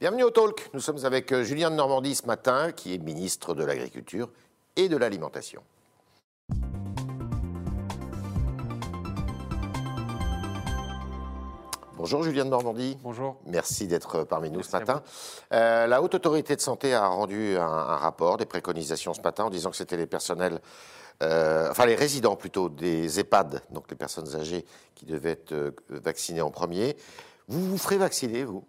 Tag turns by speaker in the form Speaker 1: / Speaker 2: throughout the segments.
Speaker 1: Bienvenue au Talk. Nous sommes avec euh, Julien de Normandie ce matin, qui est ministre de l'Agriculture et de l'Alimentation. Bonjour Julien de Normandie.
Speaker 2: Bonjour.
Speaker 1: Merci d'être parmi nous
Speaker 2: Merci
Speaker 1: ce matin. Euh, la Haute Autorité de Santé a rendu un, un rapport, des préconisations ce matin, en disant que c'était les personnels, euh, enfin les résidents plutôt des EHPAD, donc les personnes âgées, qui devaient être euh, vaccinés en premier. Vous vous ferez vacciner, vous?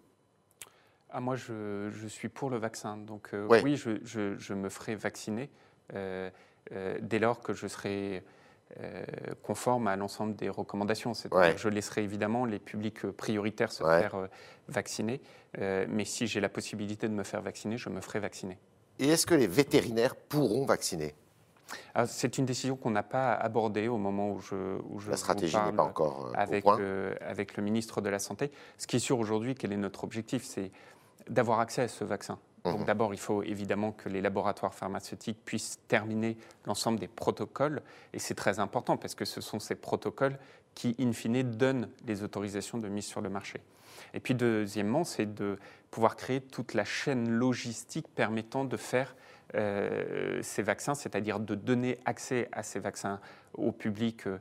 Speaker 2: Ah, moi, je, je suis pour le vaccin. Donc, euh,
Speaker 1: Ouais.
Speaker 2: oui, je, je- je me ferai vacciner euh, euh, dès lors que je serai conforme à l'ensemble des recommandations. C'est-à-dire
Speaker 1: Ouais.
Speaker 2: que Je laisserai évidemment les publics prioritaires se
Speaker 1: Ouais.
Speaker 2: faire vacciner. Mais si j'ai la possibilité de me faire vacciner, je me ferai vacciner.
Speaker 1: Et est-ce que les vétérinaires pourront vacciner?
Speaker 2: Alors, C'est une décision qu'on n'a pas abordée au moment où je, où je
Speaker 1: La stratégie n'est pas encore euh, au
Speaker 2: avec,
Speaker 1: point.
Speaker 2: euh, avec le ministre de la Santé. Ce qui est sûr aujourd'hui, quel est notre objectif? C'est d'avoir accès à ce vaccin. Donc d'abord, il faut évidemment que les laboratoires pharmaceutiques puissent terminer l'ensemble des protocoles. Et c'est très important parce que ce sont ces protocoles qui, in fine, donnent les autorisations de mise sur le marché. Et puis deuxièmement, c'est de pouvoir créer toute la chaîne logistique permettant de faire euh, ces vaccins, c'est-à-dire de donner accès à ces vaccins au public euh,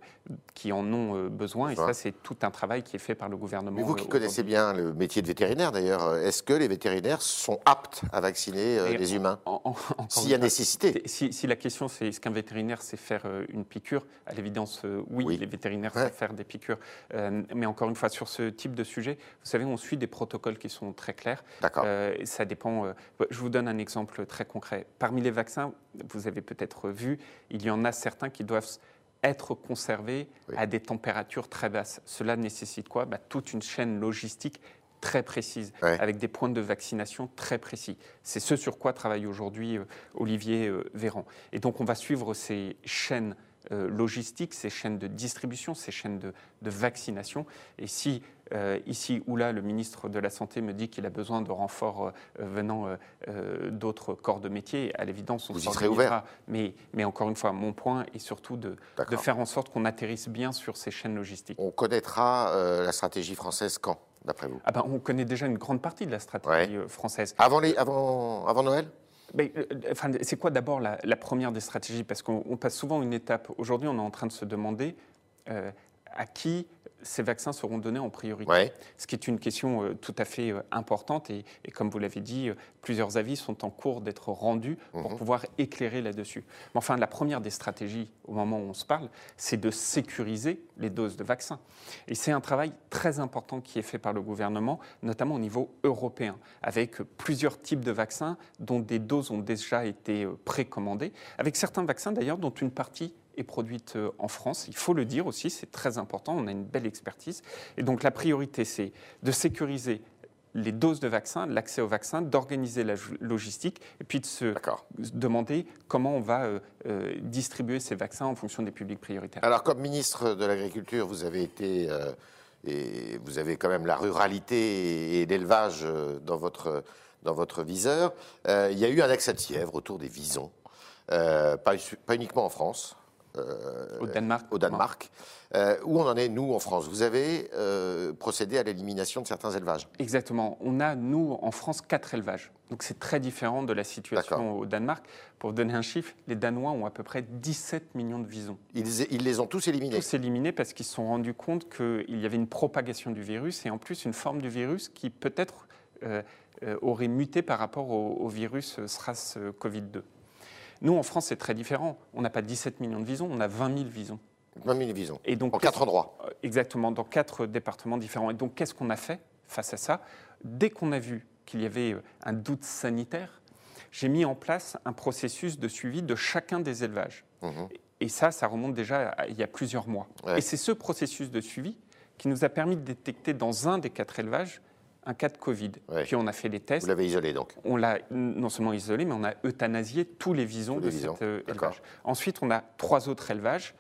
Speaker 2: qui en ont euh, besoin. Et ça, c'est tout un travail qui est fait par le gouvernement.
Speaker 1: Mais vous qui
Speaker 2: euh,
Speaker 1: connaissez bien le métier de vétérinaire d'ailleurs, est-ce que les vétérinaires sont aptes à vacciner
Speaker 2: Et
Speaker 1: les humains
Speaker 2: En-
Speaker 1: S'il y a nécessité.
Speaker 2: Si, si la question c'est est-ce qu'un vétérinaire sait faire une piqûre, à l'évidence oui,
Speaker 1: Oui.
Speaker 2: les vétérinaires
Speaker 1: Ouais.
Speaker 2: savent faire des piqûres. Euh, mais encore une fois, sur ce type de sujet, vous savez, on suit des protocoles qui sont très clairs.
Speaker 1: D'accord.
Speaker 2: Euh, ça dépend. euh, je vous donne un exemple très concret. Parmi les vaccins, vous avez peut-être vu, il y en a certains qui doivent être conservés
Speaker 1: Oui.
Speaker 2: à des températures très basses. Cela nécessite quoi? Bah, Toute une chaîne logistique très précise,
Speaker 1: Ouais.
Speaker 2: avec des points de vaccination très précis. C'est ce sur quoi travaille aujourd'hui euh, Olivier euh, Véran. Et donc on va suivre ces chaînes euh, logistiques, ces chaînes de distribution, ces chaînes de, de vaccination. Et si euh, ici ou là le ministre de la Santé me dit qu'il a besoin de renforts euh, venant euh, d'autres corps de métier, à l'évidence on
Speaker 1: serez ouvert
Speaker 2: Mais, mais encore une fois, mon point est surtout de, faire en sorte qu'on atterrisse bien sur ces chaînes logistiques.
Speaker 1: On connaîtra la stratégie française quand, d'après vous?
Speaker 2: Ah ben, on connaît déjà une grande partie de la stratégie française.
Speaker 1: avant, les, avant, avant Noël?
Speaker 2: Enfin, c'est quoi d'abord la, première des stratégies? Parce qu'on on passe souvent une étape. Aujourd'hui, on est en train de se demander euh, à qui ces vaccins seront donnés en priorité.
Speaker 1: Ouais.
Speaker 2: Ce qui est une question euh, tout à fait euh, importante. Et, et comme vous l'avez dit, euh, plusieurs avis sont en cours d'être rendus pour
Speaker 1: Mhm.
Speaker 2: pouvoir éclairer là-dessus. Mais enfin, la première des stratégies, au moment où on se parle, c'est de sécuriser les doses de vaccins. Et c'est un travail très important qui est fait par le gouvernement, notamment au niveau européen, avec plusieurs types de vaccins dont des doses ont déjà été précommandées, avec certains vaccins d'ailleurs dont une partie est produite euh, en France. Il faut le dire aussi, c'est très important, on a une belle expertise. Et donc la priorité, c'est de sécuriser les doses de vaccins, l'accès aux vaccins, d'organiser la logistique et puis de se demander comment on va euh, euh, distribuer ces vaccins en fonction des publics prioritaires.
Speaker 1: Alors, comme ministre de l'Agriculture, vous avez été. euh, et vous avez quand même la ruralité et l'élevage dans votre, dans votre viseur. Il y a eu un accès de fièvre autour des visons, pas, pas uniquement en France,
Speaker 2: Au Danemark.
Speaker 1: au Danemark. Euh, où on en est, nous, en France? Vous avez euh, procédé à l'élimination de certains élevages.
Speaker 2: Exactement. On a, nous, en France, quatre élevages. Donc c'est très différent de la situation au Danemark. Pour vous donner un chiffre, les Danois ont à peu près 17 millions de visons.
Speaker 1: Ils, ils les ont tous éliminés?
Speaker 2: Tous éliminés parce qu'ils se sont rendus compte qu'il y avait une propagation du virus et en plus une forme du virus qui peut-être euh, euh, aurait muté par rapport au, au virus euh, SRAS-CoV-2. Nous, en France, c'est très différent. On n'a pas 17 millions de visons, on a 20 000 visons.
Speaker 1: 20 000 visons.
Speaker 2: Et donc,
Speaker 1: En quatre endroits.
Speaker 2: Euh, Exactement, dans quatre départements différents. Et donc, qu'est-ce qu'on a fait face à ça? Dès qu'on a vu qu'il y avait euh, un doute sanitaire, j'ai mis en place un processus de suivi de chacun des élevages.
Speaker 1: Mhm.
Speaker 2: Et ça, ça remonte déjà à il y a plusieurs mois.
Speaker 1: Ouais.
Speaker 2: Et c'est ce processus de suivi qui nous a permis de détecter dans un des quatre élevages un cas de Covid.
Speaker 1: Ouais.
Speaker 2: Puis on a fait les tests.
Speaker 1: Vous l'avez isolé donc.
Speaker 2: On l'a non seulement isolé, mais on a euthanasié tous les visons
Speaker 1: Tous les
Speaker 2: de
Speaker 1: visons,
Speaker 2: cet euh, élevage. Ensuite, on a trois autres élevages.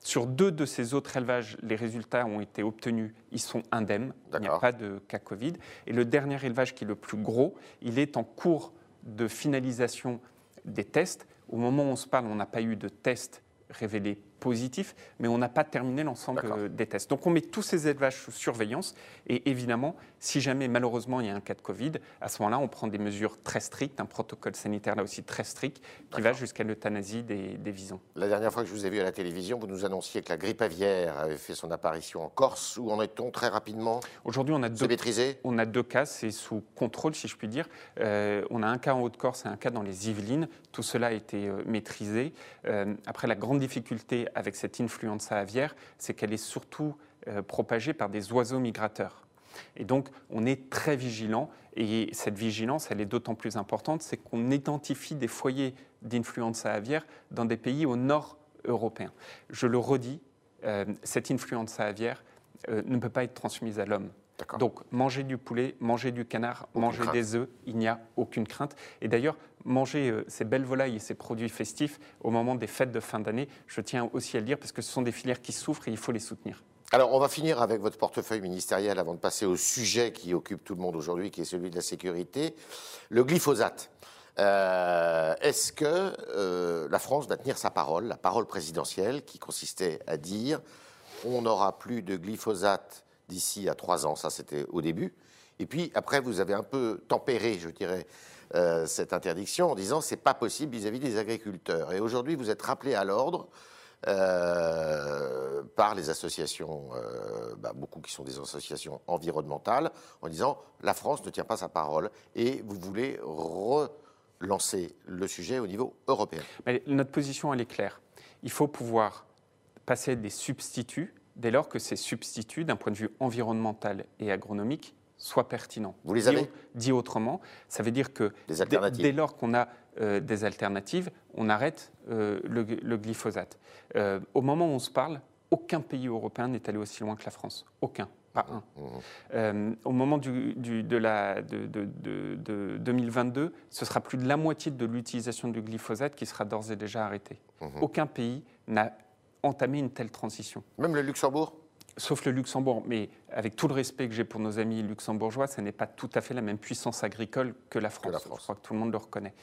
Speaker 2: Sur deux de ces autres élevages, les résultats ont été obtenus, ils sont indemnes, il n'y a pas de cas Covid. Et le dernier élevage, qui est le plus gros, il est en cours de finalisation des tests. Au moment où on se parle, on n'a pas eu de tests révélés positif, mais on n'a pas terminé l'ensemble des tests. Donc on met tous ces élevages sous surveillance et évidemment, si jamais malheureusement il y a un cas de Covid, à ce moment-là, on prend des mesures très strictes, un protocole sanitaire là aussi très strict qui va jusqu'à l'euthanasie des, des, visons.
Speaker 1: La dernière fois que je vous ai vu à la télévision, vous nous annonciez que la grippe aviaire avait fait son apparition en Corse. Où en est-on très rapidement?
Speaker 2: Aujourd'hui, on a deux.
Speaker 1: maîtrisé?
Speaker 2: On a deux cas, c'est sous contrôle, si je puis dire. Euh, on a un cas en Haute-Corse et un cas dans les Yvelines. Tout cela a été euh, maîtrisé. Euh, après, la grande difficulté avec cette influenza aviaire, c'est qu'elle est surtout propagée par des oiseaux migrateurs. Et donc, on est très vigilant. Et cette vigilance, elle est d'autant plus importante, c'est qu'on identifie des foyers d'influenza aviaire dans des pays au nord européen. Je le redis, cette influenza aviaire ne peut pas être transmise à l'homme. Donc, manger du poulet, manger du canard, manger des œufs, il n'y a aucune crainte. Et d'ailleurs, manger euh, ces belles volailles et ces produits festifs au moment des fêtes de fin d'année, je tiens aussi à le dire parce que ce sont des filières qui souffrent et il faut les soutenir.
Speaker 1: Alors, on va finir avec votre portefeuille ministériel avant de passer au sujet qui occupe tout le monde aujourd'hui, qui est celui de la sécurité, le glyphosate. Euh, est-ce que euh, la France va tenir sa parole, la parole présidentielle, qui consistait à dire on n'aura plus de glyphosate d'ici à trois ans, ça c'était au début. Et puis après, vous avez un peu tempéré, je dirais, euh, cette interdiction en disant c'est pas possible vis-à-vis des agriculteurs. Et aujourd'hui, vous êtes rappelé à l'ordre euh, par les associations, euh, bah, beaucoup qui sont des associations environnementales, en disant la France ne tient pas sa parole et vous voulez relancer le sujet au niveau européen.
Speaker 2: Mais notre position, elle est claire. Il faut pouvoir passer des substituts dès lors que ces substituts, d'un point de vue environnemental et agronomique, soient pertinents.
Speaker 1: Vous les avez
Speaker 2: dit, autrement, ça veut dire que dès, lors qu'on a euh, des alternatives, on arrête euh, le, glyphosate. Euh, au moment où on se parle, aucun pays européen n'est allé aussi loin que la France. Aucun. Pas un. Mmh. au moment du, de, la, de, de, 2022, ce sera plus de la moitié de l'utilisation du glyphosate qui sera d'ores et déjà arrêtée. Mmh. Aucun pays n'a entamer une telle transition.
Speaker 1: Même le Luxembourg?
Speaker 2: Sauf le Luxembourg, mais avec tout le respect que j'ai pour nos amis luxembourgeois, ce n'est pas tout à fait la même puissance agricole que la France. Je crois que tout le monde le reconnaît.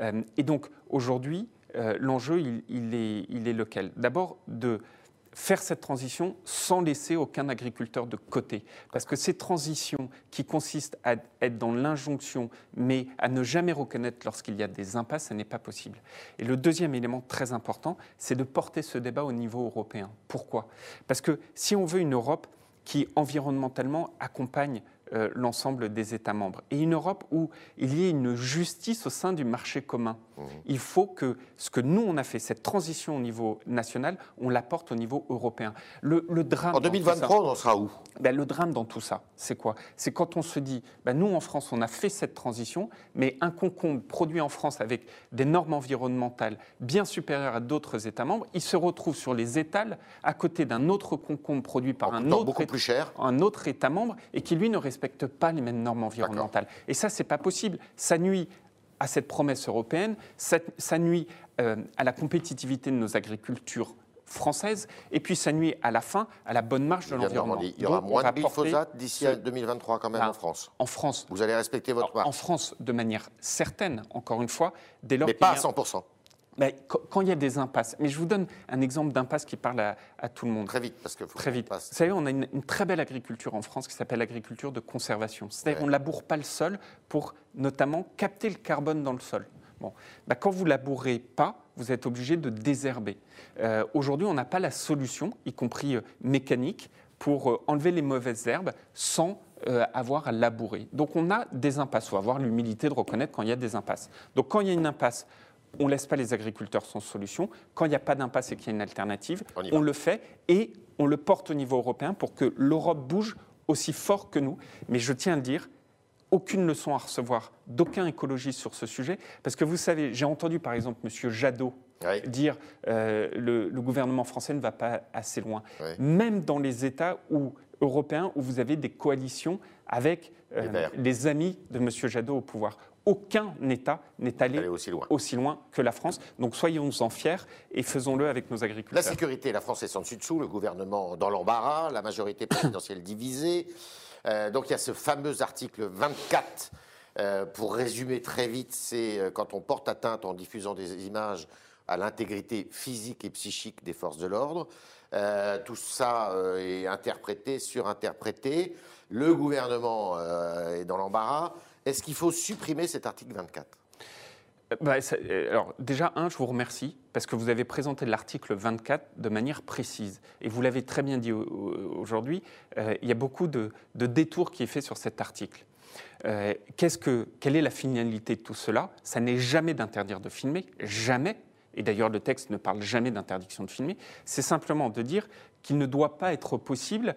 Speaker 2: Euh, et donc aujourd'hui, euh, l'enjeu, il, est, il est lequel? D'abord, de faire cette transition sans laisser aucun agriculteur de côté. Parce que ces transitions qui consistent à être dans l'injonction, mais à ne jamais reconnaître lorsqu'il y a des impasses, ce n'est pas possible. Et le deuxième élément très important, c'est de porter ce débat au niveau européen. Pourquoi? Parce que si on veut une Europe qui environnementalement accompagne euh, l'ensemble des États membres. Et une Europe où il y ait une justice au sein du marché commun. Mmh. Il faut que ce que nous, on a fait, cette transition au niveau national, on l'apporte au niveau européen.
Speaker 1: Le, drame. En 2023, on en sera où?
Speaker 2: Ben, Le drame dans tout ça, c'est quoi? C'est quand on se dit, ben, nous, en France, on a fait cette transition, mais un concombre produit en France avec des normes environnementales bien supérieures à d'autres États membres, il se retrouve sur les étals à côté d'un autre concombre produit par un autre,
Speaker 1: beaucoup plus cher.
Speaker 2: un autre État membre et qui, lui, ne respecte respectent pas les mêmes normes environnementales. Et ça, c'est pas possible. Ça nuit à cette promesse européenne, ça, nuit euh, à la compétitivité de nos agricultures françaises, et puis ça nuit à la fin à la bonne marche de l'environnement.
Speaker 1: Il y aura moins de glyphosate d'ici à 2023 quand même en France.
Speaker 2: En France.
Speaker 1: Vous allez respecter votre marche.
Speaker 2: En France, de manière certaine, encore une fois, dès lors
Speaker 1: Mais pas à 100%
Speaker 2: quand il y a des impasses, mais je vous donne un exemple d'impasse qui parle à, tout le monde.
Speaker 1: Très vite, parce que
Speaker 2: très vite. Vous savez, on a une, très belle agriculture en France qui s'appelle l'agriculture de conservation. C'est-à-dire qu'on ne laboure pas le sol pour notamment capter le carbone dans le sol. Bon, bah, quand vous labourez pas, vous êtes obligé de désherber. Euh, aujourd'hui, on n'a pas la solution, y compris euh, mécanique, pour euh, enlever les mauvaises herbes sans avoir à labourer. Donc on a des impasses. Il faut avoir l'humilité de reconnaître quand il y a des impasses. Donc quand il y a une impasse, on ne laisse pas les agriculteurs sans solution. Quand il n'y a pas d'impasse et qu'il y a une alternative, on, le fait et on le porte au niveau européen pour que l'Europe bouge aussi fort que nous. Mais je tiens à le dire, aucune leçon à recevoir d'aucun écologiste sur ce sujet, parce que vous savez, j'ai entendu par exemple M. Jadot dire euh, le, le, gouvernement français ne va pas assez loin. Même dans les États où, européens où vous avez des coalitions avec euh, les amis de M. Jadot au pouvoir aucun État n'est allé, aussi, loin. que la France. Donc soyons-en fiers et faisons-le avec nos agriculteurs.
Speaker 1: La sécurité, la France est sans dessus dessous, le gouvernement dans l'embarras, la majorité présidentielle divisée. Euh, donc il y a ce fameux article 24. Euh, pour résumer très vite, c'est euh, quand on porte atteinte en diffusant des images à l'intégrité physique et psychique des forces de l'ordre. Euh, tout ça est interprété, surinterprété. Le gouvernement est dans l'embarras. Est-ce qu'il faut supprimer cet article 24
Speaker 2: bah, ça- euh, alors déjà, un, je vous remercie parce que vous avez présenté l'article 24 de manière précise. Et vous l'avez très bien dit au- au- aujourd'hui, euh, il y a beaucoup de, de détours qui est fait sur cet article. Euh, qu'est-ce que, quelle est la finalité de tout cela? Ça n'est jamais d'interdire de filmer, jamais. Et d'ailleurs, le texte ne parle jamais d'interdiction de filmer. C'est simplement de dire qu'il ne doit pas être possible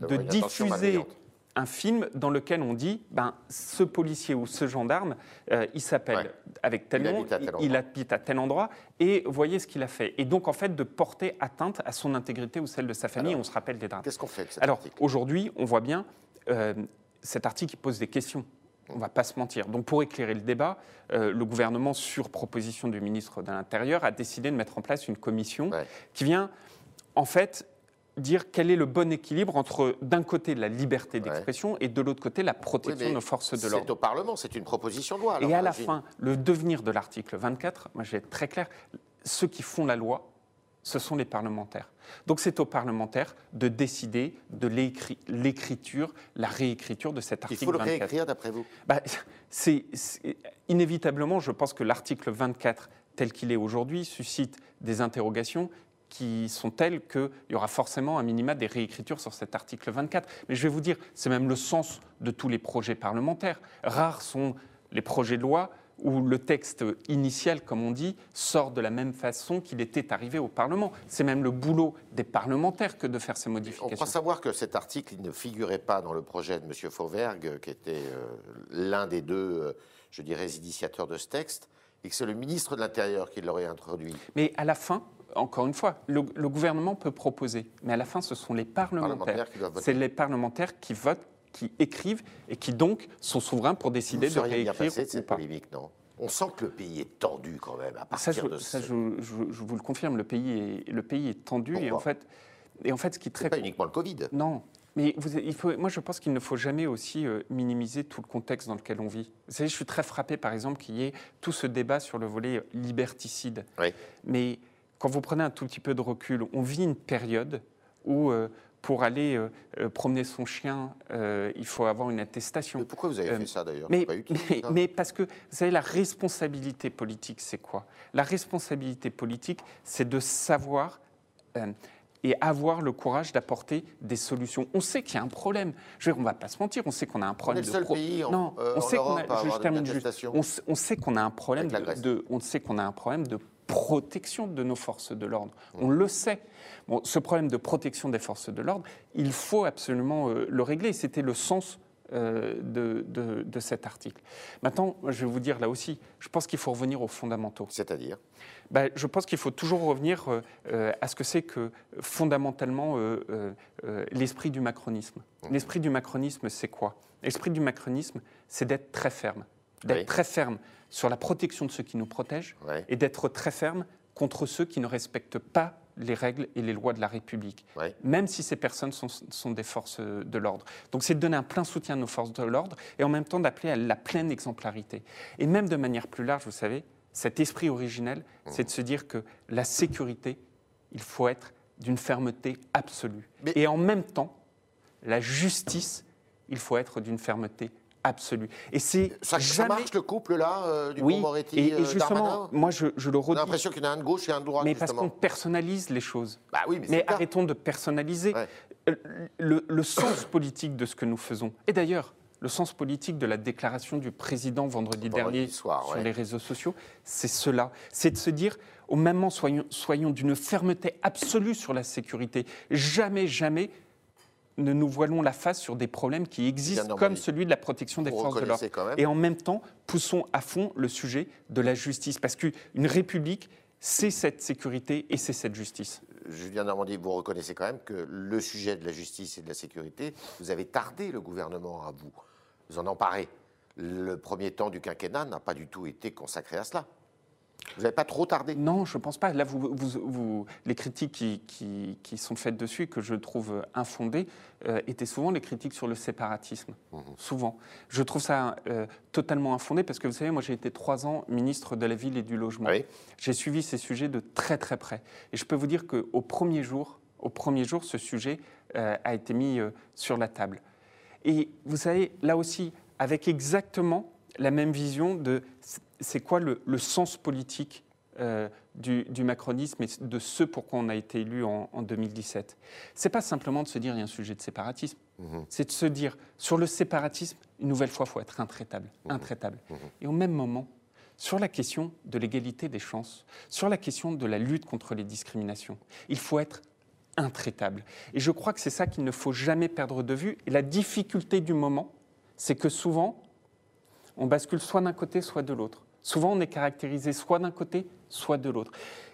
Speaker 2: de diffuser
Speaker 1: malveillante.
Speaker 2: Un film dans lequel on dit ben, ce policier ou ce gendarme, euh, il s'appelle
Speaker 1: Ouais.
Speaker 2: avec tel
Speaker 1: Il
Speaker 2: nom,
Speaker 1: habite à tel
Speaker 2: il- habite à tel endroit, et voyez ce qu'il a fait. Et donc, en fait, de porter atteinte à son intégrité ou celle de sa famille,
Speaker 1: Alors,
Speaker 2: on se rappelle des drames.
Speaker 1: Qu'est-ce qu'on fait de cet
Speaker 2: Alors, aujourd'hui, on voit bien, euh, cet article pose des questions. On ne va pas se mentir. Donc, pour éclairer le débat, euh, le gouvernement, sur proposition du ministre de l'Intérieur, a décidé de mettre en place une commission
Speaker 1: Ouais.
Speaker 2: qui vient, en fait, dire quel est le bon équilibre entre, d'un côté, la liberté d'expression et de l'autre côté, la protection de nos forces de
Speaker 1: C'est
Speaker 2: l'ordre.
Speaker 1: au Parlement, c'est une proposition de loi. alors,
Speaker 2: Et à la fin, le devenir de l'article 24, moi je vais être très clair, ceux qui font la loi, ce sont les parlementaires. Donc c'est aux parlementaires de décider de l'écri- l'écriture, la réécriture de cet
Speaker 1: Il
Speaker 2: article
Speaker 1: faut le
Speaker 2: 24.
Speaker 1: réécrire d'après vous?
Speaker 2: Bah, c'est, c'est- inévitablement, je pense que l'article 24, tel qu'il est aujourd'hui, suscite des interrogations qui sont telles qu'il y aura forcément un minima des réécritures sur cet article 24. Mais je vais vous dire, c'est même le sens de tous les projets parlementaires. Rares sont les projets de loi où le texte initial, comme on dit, sort de la même façon qu'il était arrivé au Parlement. C'est même le boulot des parlementaires que de faire ces
Speaker 1: On
Speaker 2: modifications.
Speaker 1: croit savoir que cet article il ne figurait pas dans le projet de M. Fauvergue, qui était euh, l'un des deux, euh, je dirais, initiateurs de ce texte, et que c'est le ministre de l'Intérieur qui l'aurait introduit.
Speaker 2: Mais à la fin, encore une fois, le, le gouvernement peut proposer, mais à la fin, ce sont les parlementaires.
Speaker 1: Parlementaires.
Speaker 2: C'est les parlementaires qui votent, qui écrivent et qui donc sont souverains pour
Speaker 1: Vous
Speaker 2: décider de
Speaker 1: seriez bien
Speaker 2: réécrire
Speaker 1: passé de
Speaker 2: ou
Speaker 1: cette
Speaker 2: pas.
Speaker 1: polémique, non? On sent que le pays est tendu quand même à
Speaker 2: Ça,
Speaker 1: partir
Speaker 2: je,
Speaker 1: de
Speaker 2: ça,
Speaker 1: ce...
Speaker 2: je- je- je vous le confirme, le pays est, le pays est tendu et en fait, et en fait, ce qui est très
Speaker 1: pas uniquement le Covid.
Speaker 2: non. Mais vous, il faut, moi, je pense qu'il ne faut jamais aussi euh, minimiser tout le contexte dans lequel on vit. Vous savez, je suis très frappé, par exemple, qu'il y ait tout ce débat sur le volet euh, liberticide.
Speaker 1: Oui.
Speaker 2: Mais quand vous prenez un tout petit peu de recul, on vit une période où, euh, pour aller euh, promener son chien, euh, il faut avoir une attestation.
Speaker 1: Mais pourquoi vous avez fait ça d'ailleurs?
Speaker 2: Mais, parce que, vous savez, la responsabilité politique, c'est quoi? La responsabilité politique, c'est de savoir et avoir le courage d'apporter des solutions. On sait qu'il y a un problème. Je veux dire, on ne va pas se mentir, on sait qu'on a un problème
Speaker 1: le
Speaker 2: de
Speaker 1: seul
Speaker 2: pro-
Speaker 1: pays en-
Speaker 2: non,
Speaker 1: euh,
Speaker 2: on sait a, je- juste. On, sait- on sait qu'on a un problème de, de- on sait qu'on a un problème de protection de nos forces de l'ordre. On le sait. Bon, ce problème de protection des forces de l'ordre, il faut absolument euh, le régler. C'était le sens euh, de, de- de cet article. Maintenant, je vais vous dire là aussi, je pense qu'il faut revenir aux fondamentaux.
Speaker 1: C'est-à-dire?
Speaker 2: Ben, je pense qu'il faut toujours revenir euh, euh, à ce que c'est que fondamentalement l'esprit du macronisme. L'esprit du macronisme, c'est quoi? L'esprit du macronisme, c'est d'être très ferme. D'être
Speaker 1: Oui.
Speaker 2: très ferme sur la protection de ceux qui nous protègent et d'être très ferme contre ceux qui ne respectent pas les règles et les lois de la République,
Speaker 1: Ouais.
Speaker 2: même si ces personnes sont, sont des forces de l'ordre. Donc c'est de donner un plein soutien à nos forces de l'ordre et en même temps d'appeler à la pleine exemplarité. Et même de manière plus large, vous savez, cet esprit originel, c'est de se dire que la sécurité, il faut être d'une fermeté absolue.
Speaker 1: Mais-
Speaker 2: Et en même temps, la justice, il faut être d'une fermeté absolue. Et c'est
Speaker 1: ça, ça
Speaker 2: jamais...
Speaker 1: marche le couple là, euh, du
Speaker 2: oui,
Speaker 1: Moretti
Speaker 2: et, et
Speaker 1: euh,
Speaker 2: justement,
Speaker 1: Darmanin
Speaker 2: moi je, je le
Speaker 1: On a
Speaker 2: redis,
Speaker 1: l'impression qu'il y en a un de gauche et un de droite,
Speaker 2: mais parce qu'on personnalise les choses.
Speaker 1: Bah oui, mais,
Speaker 2: arrêtons de personnaliser
Speaker 1: Ouais.
Speaker 2: Euh, le, le sens politique de ce que nous faisons. Et d'ailleurs, le sens politique de la déclaration du président vendredi,
Speaker 1: Vendredi
Speaker 2: dernier
Speaker 1: soir,
Speaker 2: sur
Speaker 1: ouais.
Speaker 2: les réseaux sociaux, c'est cela. C'est de se dire, au même moment, soyons, soyons d'une fermeté absolue sur la sécurité. Jamais, jamais ne nous voilons la face sur des problèmes qui existent, comme celui de la protection des
Speaker 1: Vous
Speaker 2: forces de l'ordre. Et en même temps, poussons à fond le sujet de la justice, parce qu'une république, c'est cette sécurité et c'est cette justice.
Speaker 1: Julien Normandie, vous reconnaissez quand même que le sujet de la justice et de la sécurité, vous avez tardé le gouvernement à vous, vous en emparez. Le premier temps du quinquennat n'a pas du tout été consacré à cela. Vous n'avez pas trop tardé?
Speaker 2: Non, je ne pense pas. Là, vous, vous, les critiques qui, qui, qui, sont faites dessus, que je trouve infondées, euh, étaient souvent les critiques sur le séparatisme. Mmh. Souvent. Je trouve ça euh, totalement infondé parce que vous savez, moi j'ai été trois ans ministre de la Ville et du Logement. J'ai suivi ces sujets de très très près. Et je peux vous dire qu'au premier jour, au premier jour, ce sujet euh, a été mis sur la table. Et vous savez, là aussi, avec exactement la même vision de c'est quoi le, sens politique euh, du, macronisme et de ce pourquoi on a été élu en, 2017. C'est pas simplement de se dire il y a un sujet de séparatisme, mhm. c'est de se dire sur le séparatisme, une nouvelle fois, il faut être intraitable. Mhm. intraitable. Mhm. Et au même moment, sur la question de l'égalité des chances, sur la question de la lutte contre les discriminations, il faut être intraitable. Et je crois que c'est ça qu'il ne faut jamais perdre de vue. Et la difficulté du moment, c'est que souvent, on bascule soit d'un côté, soit de l'autre. Souvent, on est caractérisé soit d'un côté, soit de l'autre.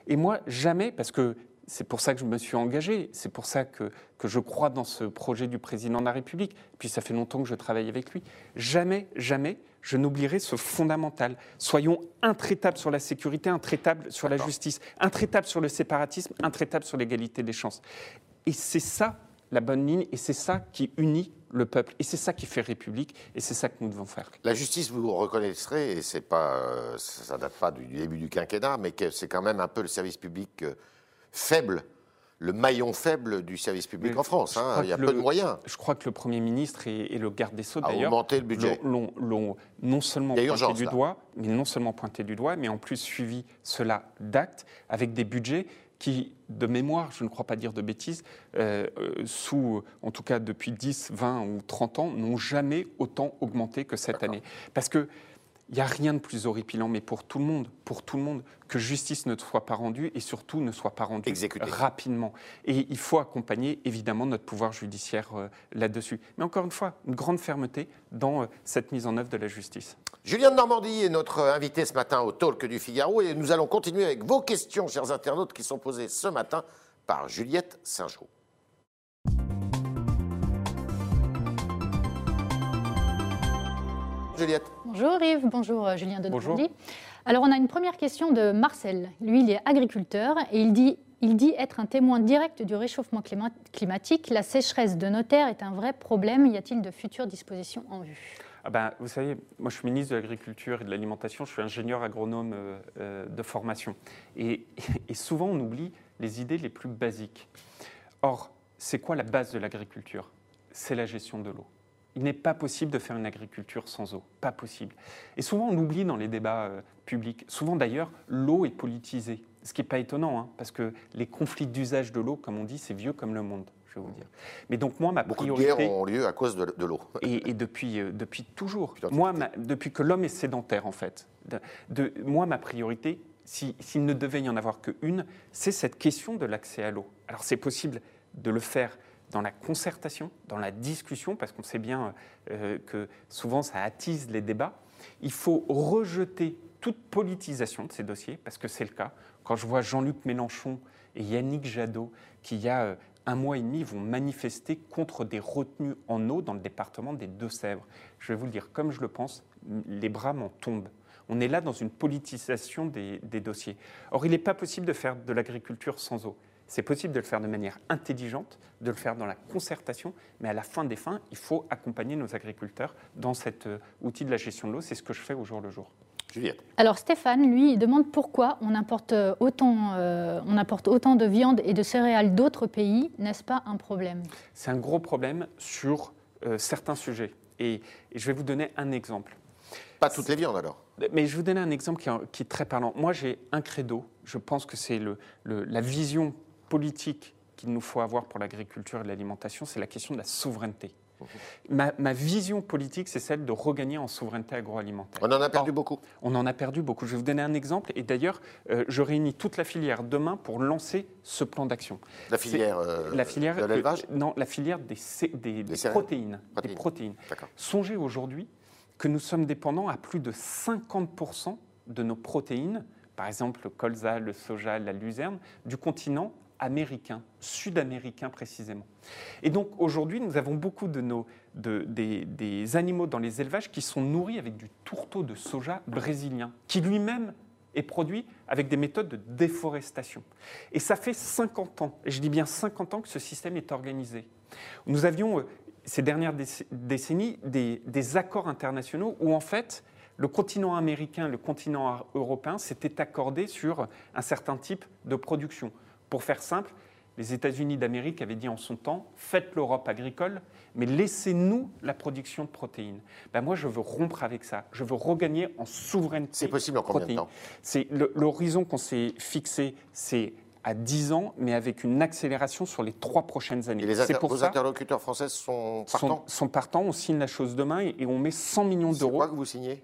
Speaker 2: Et moi, jamais, parce que c'est pour ça que je me suis engagé, c'est pour ça que, que, je crois dans ce projet du président de la République, puis ça fait longtemps que je travaille avec lui, jamais, jamais, je n'oublierai ce fondamental. Soyons intraitables sur la sécurité, intraitables sur la justice, intraitables sur le séparatisme, intraitables sur l'égalité des chances. Et c'est ça la bonne ligne, et c'est ça qui unit le peuple. Et c'est ça qui fait République, et c'est ça que nous devons faire.
Speaker 1: La justice, vous reconnaîtrez, et c'est pas, euh, ça date pas du début du quinquennat, mais que c'est quand même un peu le service public euh, faible le maillon faible du service public en France. Hein. Il y a peu de moyens.
Speaker 2: Je crois que le Premier ministre et, le garde des Sceaux, d'ailleurs,
Speaker 1: le budget.
Speaker 2: L'ont, non seulement pointé du doigt, mais non seulement pointé du doigt, mais en plus suivi cela d'actes avec des budgets qui, de mémoire, je ne crois pas dire de bêtises, euh, euh, sous, en tout cas depuis 10, 20 ou 30 ans, n'ont jamais autant augmenté que cette année. Parce que il n'y a rien de plus horripilant, mais pour tout le monde, pour tout le monde, que justice ne soit pas rendue et surtout ne soit pas rendue rapidement. Et il faut accompagner évidemment notre pouvoir judiciaire euh, là-dessus. Mais encore une fois, une grande fermeté dans cette mise en œuvre de la justice.
Speaker 1: Julien de Normandie est notre invité ce matin au Talk du Figaro et nous allons continuer avec vos questions, chers internautes, qui sont posées ce matin par Juliette Saint-Jean. Juliette.
Speaker 3: Bonjour Yves, bonjour euh, Julien de Normandie. Alors on a une première question de Marcel. Lui, il est agriculteur et il dit il dit être un témoin direct du réchauffement climatique. La sécheresse de nos terres est un vrai problème. Y a-t-il de futures dispositions en vue?
Speaker 2: Ah ben, vous savez, moi je suis ministre de l'Agriculture et de l'Alimentation, je suis ingénieur agronome euh, euh, de formation. Et, souvent on oublie les idées les plus basiques. Or, c'est quoi la base de l'agriculture? C'est la gestion de l'eau. Il n'est pas possible de faire une agriculture sans eau, pas possible. Et souvent on oublie dans les débats euh, publics, souvent d'ailleurs l'eau est politisée, ce qui n'est pas étonnant, hein, parce que les conflits d'usage de l'eau, comme on dit, c'est vieux comme le monde je vais vous dire.
Speaker 1: Mais donc moi, ma Beaucoup priorité... de guerres ont lieu à cause de, l'eau.
Speaker 2: Et, depuis, euh, depuis toujours. moi, depuis que l'homme est sédentaire, en fait. De, moi, ma priorité, s'il ne devait y en avoir qu'une, c'est cette question de l'accès à l'eau. Alors c'est possible de le faire dans la concertation, dans la discussion, parce qu'on sait bien euh, que souvent ça attise les débats. Il faut rejeter toute politisation de ces dossiers, parce que c'est le cas. Quand je vois Jean-Luc Mélenchon et Yannick Jadot, qui y a euh, un mois et demi, vont manifester contre des retenues en eau dans le département des Deux-Sèvres. Je vais vous le dire, comme je le pense, les bras m'en tombent. On est là dans une politisation des, dossiers. Or, il n'est pas possible de faire de l'agriculture sans eau. C'est possible de le faire de manière intelligente, de le faire dans la concertation, mais à la fin des fins, il faut accompagner nos agriculteurs dans cet euh, outil de la gestion de l'eau. C'est ce que je fais au jour le jour.
Speaker 3: Alors Stéphane, lui, il demande pourquoi on importe autant, euh, on importe autant de viande et de céréales d'autres pays. N'est-ce pas un problème?
Speaker 2: C'est un gros problème sur euh, certains sujets. Et, je vais vous donner un exemple.
Speaker 1: Pas toutes les viandes alors?
Speaker 2: Mais je vais vous donner un exemple qui, est très parlant. Moi, j'ai un credo. Je pense que c'est le, la vision politique qu'il nous faut avoir pour l'agriculture et l'alimentation, c'est la question de la souveraineté. Ma, vision politique, c'est celle de regagner en souveraineté agroalimentaire.
Speaker 1: On en a perdu beaucoup.
Speaker 2: On en a perdu beaucoup. Je vais vous donner un exemple. Et d'ailleurs, euh, je réunis toute la filière demain pour lancer ce plan d'action.
Speaker 1: La filière, euh,
Speaker 2: la filière
Speaker 1: de l'élevage
Speaker 2: Non, la filière des, des, protéines. Des protéines. Songez aujourd'hui que nous sommes dépendants à plus de 50% de nos protéines, par exemple le colza, le soja, la luzerne, du continent américains, sud-américains précisément. Et donc aujourd'hui, nous avons beaucoup de nos, des, animaux dans les élevages qui sont nourris avec du tourteau de soja brésilien, qui lui-même est produit avec des méthodes de déforestation. Et ça fait 50 ans, et je dis bien 50 ans que ce système est organisé. Nous avions, euh, ces dernières décennies, des, des accords internationaux où en fait, le continent américain, le continent européen s'étaient accordés sur un certain type de production. Pour faire simple, les États-Unis d'Amérique avaient dit en son temps faites l'Europe agricole, mais laissez-nous la production de protéines. Ben moi, je veux rompre avec ça. Je veux regagner en souveraineté.
Speaker 1: C'est possible en combien de temps?
Speaker 2: C'est l'horizon qu'on s'est fixé, c'est à 10 ans, mais avec une accélération sur les trois prochaines années. Et
Speaker 1: les pour vos interlocuteurs français sont partants?
Speaker 2: sont, partants, on signe la chose demain et, on met 100 millions d'euros. C'est
Speaker 1: quoi que vous signez?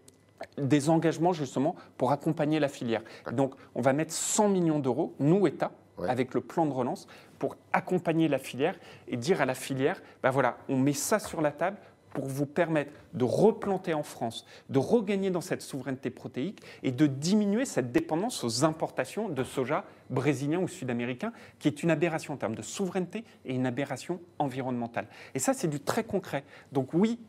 Speaker 2: Des engagements justement pour accompagner la filière. Donc on va mettre 100 millions d'euros, nous, État, avec le plan de relance, pour accompagner la filière et dire à la filière, ben voilà, on met ça sur la table pour vous permettre de replanter en France, de regagner dans cette souveraineté protéique et de diminuer cette dépendance aux importations de soja brésilien ou sud-américain, qui est une aberration en termes de souveraineté et une aberration environnementale. Et ça, c'est du très concret. Donc oui,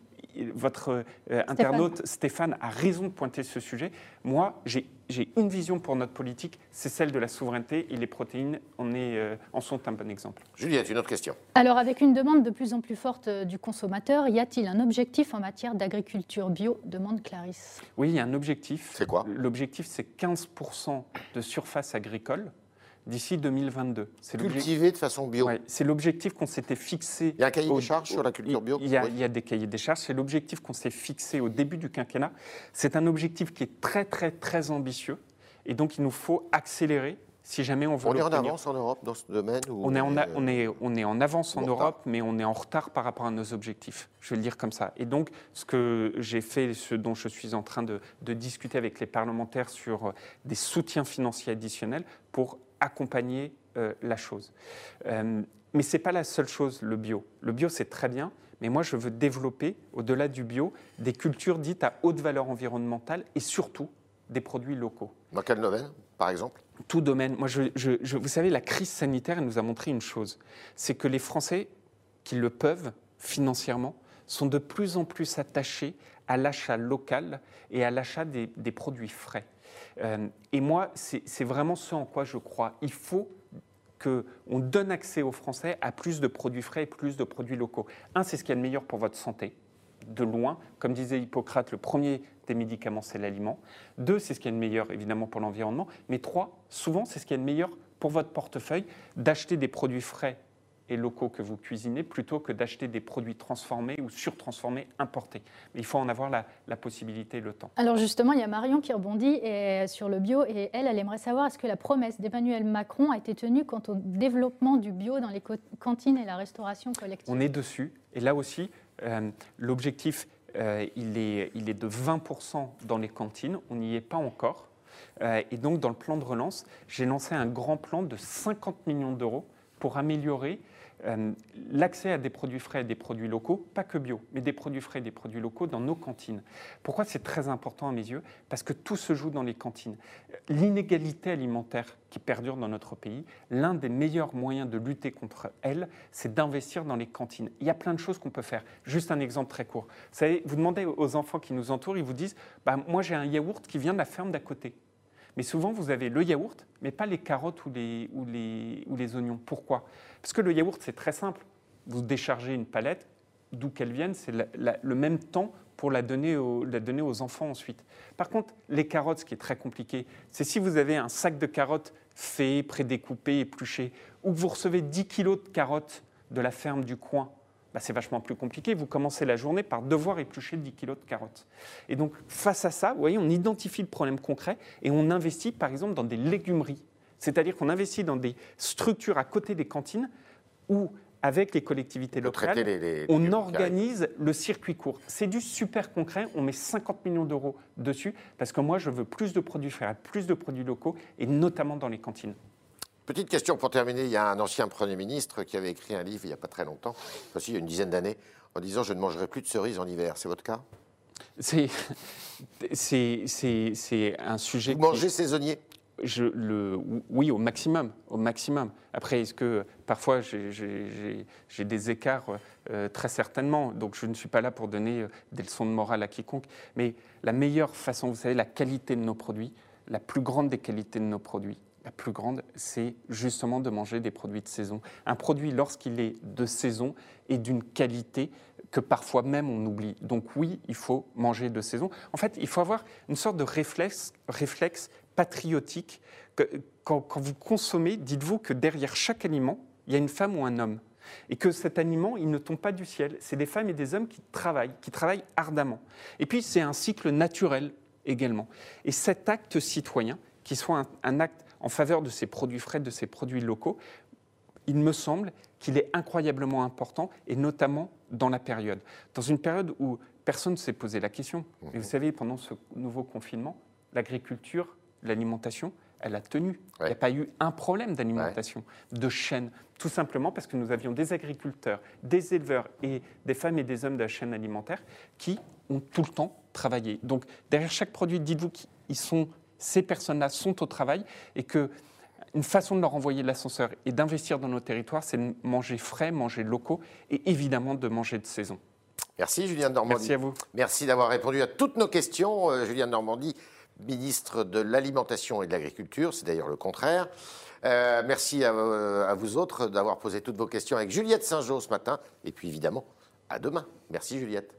Speaker 2: votre euh, internaute Stéphane a raison de pointer ce sujet. Moi, j'ai une vision pour notre politique, c'est celle de la souveraineté et les protéines en, est, euh, en sont un bon exemple.
Speaker 1: Juliette, une autre question.
Speaker 3: Alors, avec une demande de plus en plus forte euh, du consommateur, y a-t-il un objectif en matière d'agriculture bio demande Clarisse.
Speaker 2: Oui, il y a un objectif.
Speaker 1: C'est quoi?
Speaker 2: L'objectif, c'est 15% de surface agricole d'ici 2022.
Speaker 1: Cultiver de façon bio.
Speaker 2: c'est l'objectif qu'on s'était fixé.
Speaker 1: Il y a un cahier des charges sur la culture bio
Speaker 2: il y, a, il y, a, des cahiers des charges. C'est l'objectif qu'on s'est fixé au début du quinquennat. C'est un objectif qui est très, très, très ambitieux. Et donc, il nous faut accélérer si jamais on veut.
Speaker 1: On est en avance en Europe dans ce domaine
Speaker 2: on, est en on, est, on est en avance en Europe, mais on est en retard par rapport à nos objectifs. Je vais le dire comme ça. Et donc, ce que j'ai fait, ce dont je suis en train de, de discuter avec les parlementaires sur des soutiens financiers additionnels pour accompagner euh, la chose. Euh, mais ce n'est pas la seule chose, le bio. Le bio, c'est très bien, mais moi, je veux développer, au-delà du bio, des cultures dites à haute valeur environnementale et surtout des produits locaux.
Speaker 1: Dans quel domaine, par exemple?
Speaker 2: Tout domaine. Moi, je, vous savez, la crise sanitaire nous a montré une chose, c'est que les Français, qui le peuvent financièrement, sont de plus en plus attachés à l'achat local et à l'achat des, des produits frais. Euh, et moi, c'est vraiment ce en quoi je crois. Il faut qu'on donne accès aux Français à plus de produits frais et plus de produits locaux. Un, c'est ce qui est le meilleur pour votre santé, de loin. Comme disait Hippocrate, le premier des médicaments, c'est l'aliment. Deux, c'est ce qui est le meilleur, évidemment, pour l'environnement. Mais trois, souvent, c'est ce qui est le meilleur pour votre portefeuille, d'acheter des produits frais et locaux que vous cuisinez plutôt que d'acheter des produits transformés ou surtransformés importés. Mais il faut en avoir la, possibilité et le temps.
Speaker 3: Alors justement, il y a Marion qui rebondit sur le bio et elle, elle aimerait savoir est-ce que la promesse d'Emmanuel Macron a été tenue quant au développement du bio dans les cantines et la restauration collective?
Speaker 2: On est dessus et là aussi, euh, l'objectif, euh, il, est, il est de 20% dans les cantines, on n'y est pas encore. Euh, et donc dans le plan de relance, j'ai lancé un grand plan de 50 millions d'euros pour améliorer euh, l'accès à des produits frais et des produits locaux, pas que bio, mais des produits frais et des produits locaux dans nos cantines. Pourquoi c'est très important à mes yeux? Parce que tout se joue dans les cantines. L'inégalité alimentaire qui perdure dans notre pays, l'un des meilleurs moyens de lutter contre elle, c'est d'investir dans les cantines. Il y a plein de choses qu'on peut faire. Juste un exemple très court. Vous, savez, vous demandez aux enfants qui nous entourent, ils vous disent bah, Moi j'ai un yaourt qui vient de la ferme d'à côté. Mais souvent, vous avez le yaourt, mais pas les carottes ou les, oignons. Pourquoi? Parce que le yaourt, c'est très simple. Vous déchargez une palette, d'où qu'elle vienne, c'est le même temps pour la donner, aux, la donner aux enfants ensuite. Par contre, les carottes, ce qui est très compliqué, c'est si vous avez un sac de carottes fait, prédécoupé, épluché, ou que vous recevez 10 kilos de carottes de la ferme du coin bah, c'est vachement plus compliqué. Vous commencez la journée par devoir éplucher 10 kilos de carottes. Et donc, face à ça, vous voyez, on identifie le problème concret et on investit, par exemple, dans des légumeries. C'est-à-dire qu'on investit dans des structures à côté des cantines où, avec les collectivités locales, on organise le circuit court. C'est du super concret. On met 50 millions d'euros dessus parce que moi, je veux plus de produits frais, plus de produits locaux et notamment dans les cantines.
Speaker 1: Petite question pour terminer. Il y a un ancien Premier ministre qui avait écrit un livre il n'y a pas très longtemps, aussi il y a une dizaine d'années, en disant Je ne mangerai plus de cerises en hiver. C'est votre cas?
Speaker 2: C'est un sujet.
Speaker 1: Vous mangez saisonnier?
Speaker 2: Je, le, oui, au maximum, au maximum. Après, est-ce que parfois j'ai des écarts euh, Très certainement. Donc, je ne suis pas là pour donner euh, des leçons de morale à quiconque. Mais la meilleure façon, vous savez, la qualité de nos produits, la plus grande des qualités de nos produits, la plus grande, c'est justement de manger des produits de saison. Un produit, lorsqu'il est de saison, est d'une qualité que parfois même on oublie. Donc oui, il faut manger de saison. En fait, il faut avoir une sorte de réflexe, patriotique. Que, quand, vous consommez, dites-vous que derrière chaque aliment, il y a une femme ou un homme. Et que cet aliment, il ne tombe pas du ciel. C'est des femmes et des hommes qui travaillent, qui travaillent ardemment. Et puis, c'est un cycle naturel également. Et cet acte citoyen, qui soit un acte en faveur de ces produits frais, de ces produits locaux, il me semble qu'il est incroyablement important, et notamment dans la période. Dans une période où personne ne s'est posé la question. Et vous savez, pendant ce nouveau confinement, l'agriculture, l'alimentation, elle a tenu. Il n'y a pas eu un problème d'alimentation, de chaîne, tout simplement parce que nous avions des agriculteurs, des éleveurs et des femmes et des hommes de la chaîne alimentaire qui ont tout le temps travaillé. Donc derrière chaque produit, dites-vous qu'ils sont ces personnes-là sont au travail et que une façon de leur envoyer l'ascenseur et d'investir dans nos territoires, c'est de manger frais, manger locaux et évidemment de manger de saison.
Speaker 1: Merci Julien Normandie.
Speaker 2: Merci à vous.
Speaker 1: Merci d'avoir répondu à toutes nos questions. Euh, Julien Normandie, ministre de l'Alimentation et de l'Agriculture, c'est d'ailleurs le contraire. Euh, merci à, à, vous autres d'avoir posé toutes vos questions avec Juliette Saint-Jean ce matin. Et puis évidemment, à demain. Merci Juliette.